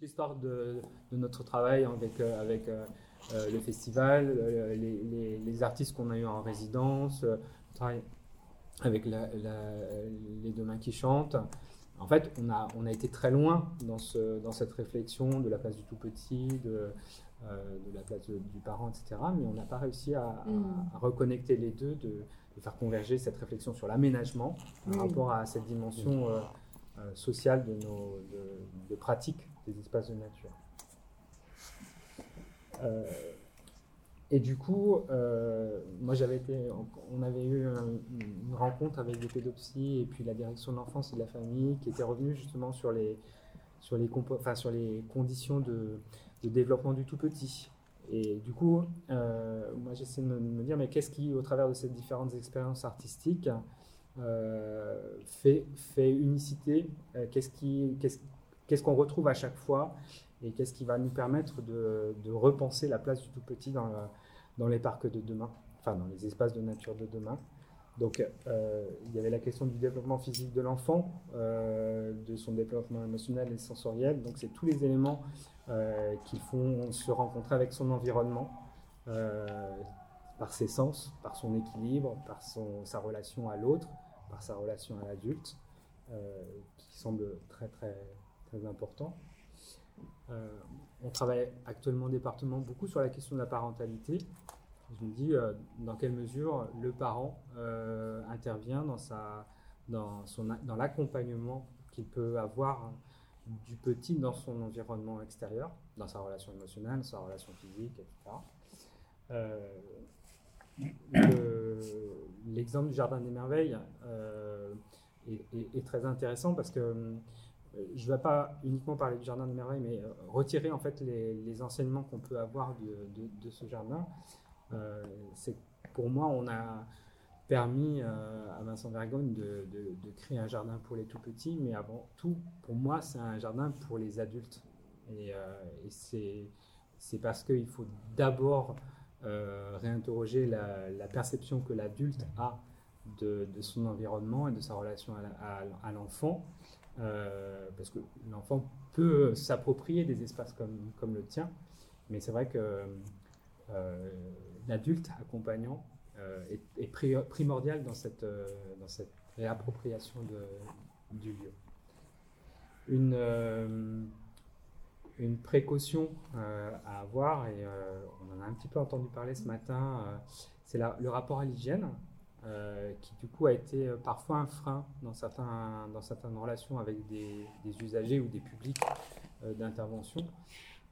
l'histoire de, notre travail avec, avec le festival, les, les, artistes qu'on a eu en résidence, avec les deux mains qui chantent. En fait, on a, on a été très loin dans, ce, dans cette réflexion de la place du tout petit, de, euh, de la place du parent, etc. Mais on n'a pas réussi à, mm. reconnecter les deux, de, faire converger cette réflexion sur l'aménagement par rapport à cette dimension euh, euh, sociale de nos de, pratique espaces de nature. Et du coup, euh, moi j'avais été, on avait eu une rencontre avec des pédopsies et puis la direction de l'enfance et de la famille qui était revenue justement sur les, sur les, sur les conditions de, développement du tout petit. Et du coup, euh, moi j'essaie de me, dire, mais qu'est-ce qui, au travers de ces différentes expériences artistiques, euh, fait, fait unicité? Qu'est-ce qui, qu'est-ce qu'on retrouve à chaque fois et qu'est-ce qui va nous permettre de, repenser la place du tout petit dans, les parcs de demain, enfin dans les espaces de nature de demain. Donc euh, il y avait la question du développement physique de l'enfant, euh, de son développement émotionnel et sensoriel. Donc c'est tous les éléments euh, qui font se rencontrer avec son environnement, par ses sens, par son équilibre, par sa relation à l'autre, par sa relation à l'adulte, qui semble très très très important. Euh, on travaille actuellement au département beaucoup sur la question de la parentalité. Je me dis euh, dans quelle mesure le parent euh, intervient dans, dans, dans l'accompagnement qu'il peut avoir du petit dans son environnement extérieur, dans sa relation émotionnelle, sa relation physique, etc. l'exemple du Jardin des Merveilles est, très intéressant parce que euh, je ne vais pas uniquement parler du jardin de merveille, mais euh, retirer en fait les, enseignements qu'on peut avoir de, ce jardin. Euh, pour moi, on a permis à Vincent Vergogne de, créer un jardin pour les tout petits, mais avant tout, pour moi, c'est un jardin pour les adultes. Et, c'est parce qu'il faut d'abord réinterroger la, perception que l'adulte a de, son environnement et de sa relation à l'enfant. Euh, parce que l'enfant peut s'approprier des espaces comme, le tien, mais c'est vrai que euh, l'adulte accompagnant euh, est, primordial dans cette, réappropriation du lieu. Une précaution à avoir, et on en a un petit peu entendu parler ce matin, c'est le rapport à l'hygiène. Euh, qui du coup a été euh, parfois un frein dans, certains, dans certaines relations avec des, usagers ou des publics euh, d'intervention,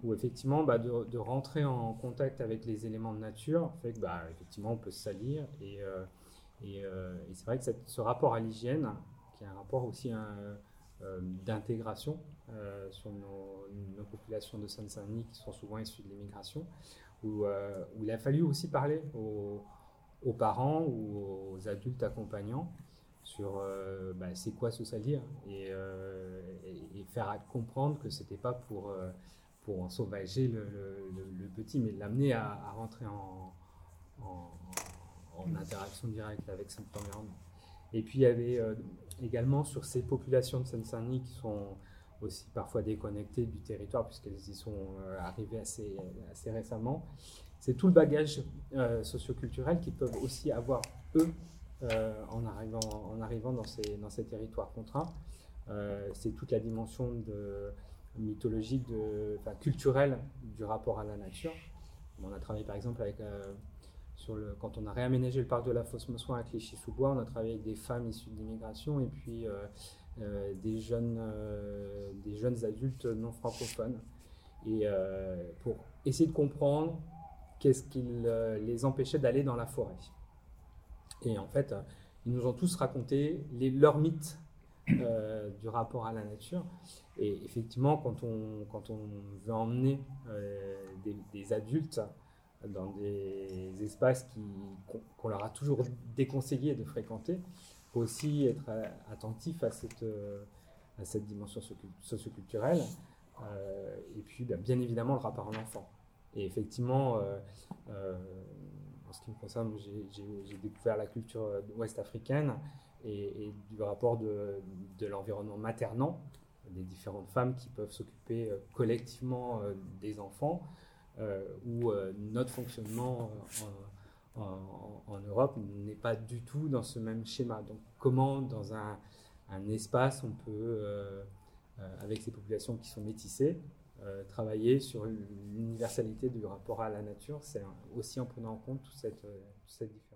où effectivement bah, de, rentrer en contact avec les éléments de nature fait que bah, effectivement on peut se salir. Et, c'est vrai que ce rapport à l'hygiène, qui est un rapport aussi d'intégration sur nos, nos, populations de Seine-Saint-Denis qui sont souvent issues de l'immigration, où, où, il a fallu aussi parler aux aux parents ou aux adultes accompagnants sur euh, bah, c'est quoi se salir euh, et, et, faire comprendre que c'était pas pour, euh, pour le, le, petit, mais l'amener à, rentrer en, en, interaction directe avec son environnement. Et puis il y avait également sur ces populations de Seine-Saint-Denis qui sont aussi parfois déconnectées du territoire puisqu'elles y sont arrivées assez, assez récemment, c'est tout le bagage euh, socioculturel qu'ils peuvent aussi avoir, eux, euh, en, arrivant, en arrivant dans ces, dans ces territoires contraints. Euh, c'est toute la dimension de, mythologique, de, culturelle du rapport à la nature. On a travaillé par exemple avec, sur le, quand on a réaménagé le parc de la Fosse Mossoin à Clichy-sous-Bois, on a travaillé avec des femmes issues de l'immigration et puis des, jeunes, des jeunes adultes non francophones. Et pour essayer de comprendre qu'est-ce qui euh, les empêchait d'aller dans la forêt. Et en fait, ils nous ont tous raconté les, leurs mythes euh, du rapport à la nature. Et effectivement, quand on, veut emmener euh, des, adultes dans des espaces qu'on leur a toujours déconseillé de fréquenter, il faut aussi être attentif à cette, à cette dimension socioculturelle. et puis, ben, bien évidemment, le rapport à l'enfant. Et effectivement, euh, euh, en ce qui me concerne, j'ai découvert la culture ouest africaine et, du rapport de l'environnement maternant des différentes femmes qui peuvent s'occuper collectivement des enfants, où notre fonctionnement en, Europe n'est pas du tout dans ce même schéma. Donc comment dans un, espace on peut, avec ces populations qui sont métissées, travailler sur l'universalité du rapport à la nature, c'est aussi en prenant en compte toute cette, toute cette différence.